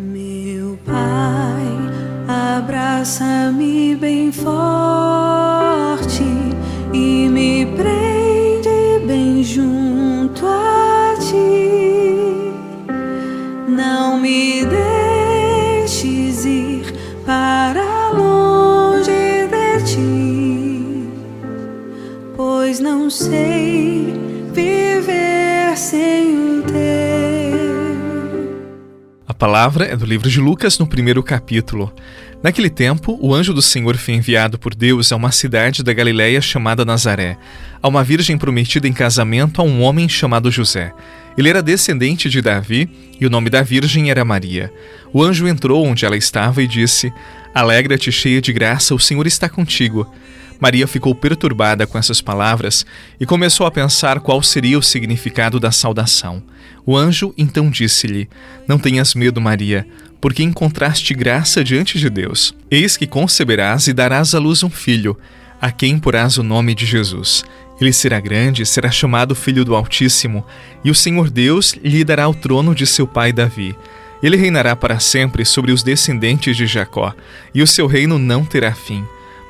Meu Pai, abraça-me bem forte e me prende bem junto a ti. Não me deixes ir para longe de ti, pois não sei palavra é do livro de Lucas, no primeiro capítulo. Naquele tempo, o anjo do Senhor foi enviado por Deus a uma cidade da Galiléia chamada Nazaré, a uma virgem prometida em casamento a um homem chamado José. Ele era descendente de Davi e o nome da virgem era Maria. O anjo entrou onde ela estava e disse: Alegra-te, cheia de graça, o Senhor está contigo. Maria ficou perturbada com essas palavras e começou a pensar qual seria o significado da saudação. O anjo então disse-lhe: Não tenhas medo, Maria, porque encontraste graça diante de Deus. Eis que conceberás e darás à luz um filho, a quem porás o nome de Jesus. Ele será grande, será chamado Filho do Altíssimo, e o Senhor Deus lhe dará o trono de seu pai Davi. Ele reinará para sempre sobre os descendentes de Jacó, e o seu reino não terá fim.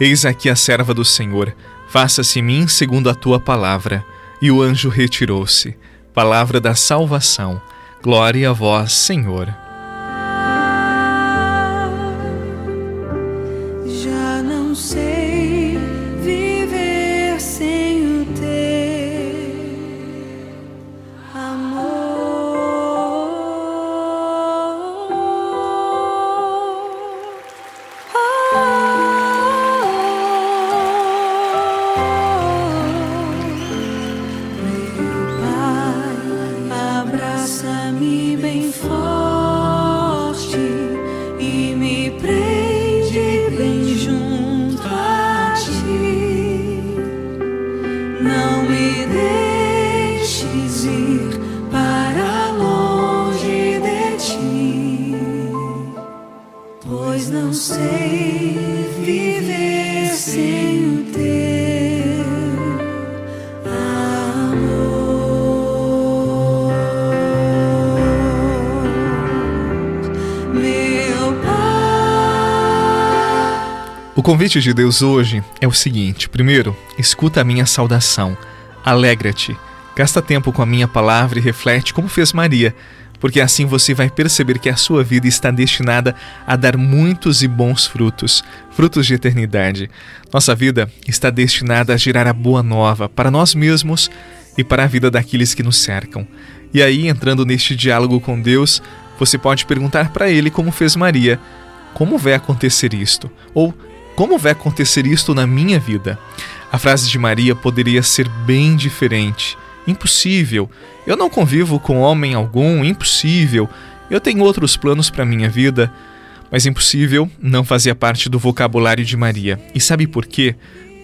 Eis aqui a serva do Senhor, faça-se mim segundo a tua palavra. E o anjo retirou-se. Palavra da salvação. Glória a vós, Senhor. Pois não sei viver sem convite de Deus hoje é o seguinte: primeiro, escuta a minha saudação, alegra-te, gasta tempo com a minha palavra e reflete como fez Maria, porque assim você vai perceber que a sua vida está destinada a dar muitos e bons frutos, frutos de eternidade. Nossa vida está destinada a gerar a boa nova para nós mesmos e para a vida daqueles que nos cercam. E aí, entrando neste diálogo com Deus, você pode perguntar para Ele como fez Maria: como vai acontecer isto? Ou como vai acontecer isto na minha vida? A frase de Maria poderia ser bem diferente. Impossível. Eu não convivo com homem algum, impossível. Eu tenho outros planos para minha vida. Mas impossível não fazia parte do vocabulário de Maria. E sabe por quê?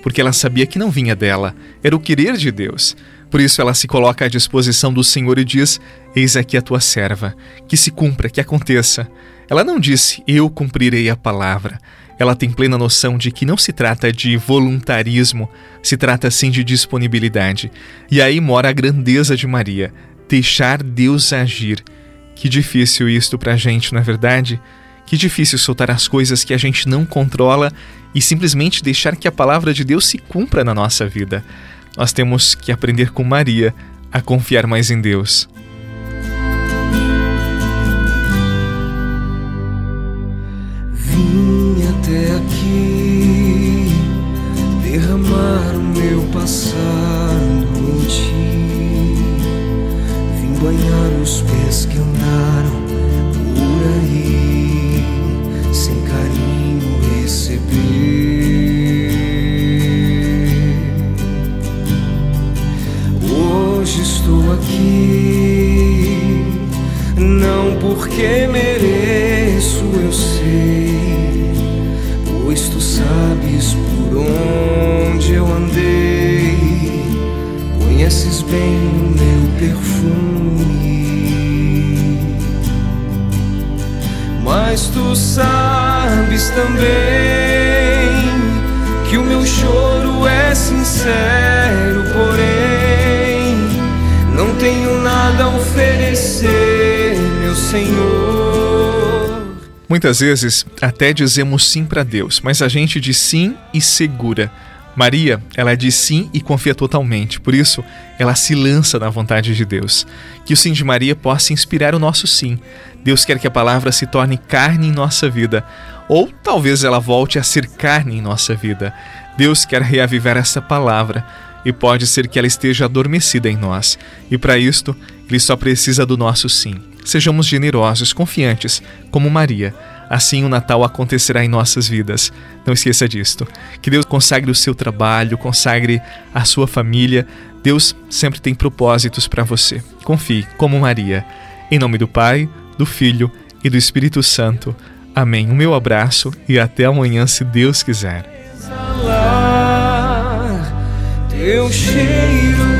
Porque ela sabia que não vinha dela, era o querer de Deus. Por isso ela se coloca à disposição do Senhor e diz: Eis aqui a tua serva, que se cumpra, que aconteça. Ela não disse: Eu cumprirei a palavra. Ela tem plena noção de que não se trata de voluntarismo, se trata sim de disponibilidade. E aí mora a grandeza de Maria, deixar Deus agir. Que difícil isto pra gente, não é verdade? Que difícil soltar as coisas que a gente não controla e simplesmente deixar que a palavra de Deus se cumpra na nossa vida. Nós temos que aprender com Maria a confiar mais em Deus. eu sei, pois tu sabes por onde eu andei, conheces bem o meu perfume. Mas tu sabes também que o meu choro é sincero, porém não tenho nada a oferecer, meu Senhor. Muitas vezes até dizemos sim para Deus, mas a gente diz sim e segura. Maria, ela diz sim e confia totalmente, por isso ela se lança na vontade de Deus. Que o sim de Maria possa inspirar o nosso sim. Deus quer que a palavra se torne carne em nossa vida, ou talvez ela volte a ser carne em nossa vida. Deus quer reavivar essa palavra e pode ser que ela esteja adormecida em nós, e para isto ele só precisa do nosso sim. Sejamos generosos, confiantes, como Maria assim o Natal acontecerá em nossas vidas. Não esqueça disto. Que Deus consagre o seu trabalho, consagre a sua família. Deus sempre tem propósitos para você. Confie, como Maria. Em nome do Pai, do Filho e do Espírito Santo. Amém. O meu abraço e até amanhã, se Deus quiser. Teu cheiro.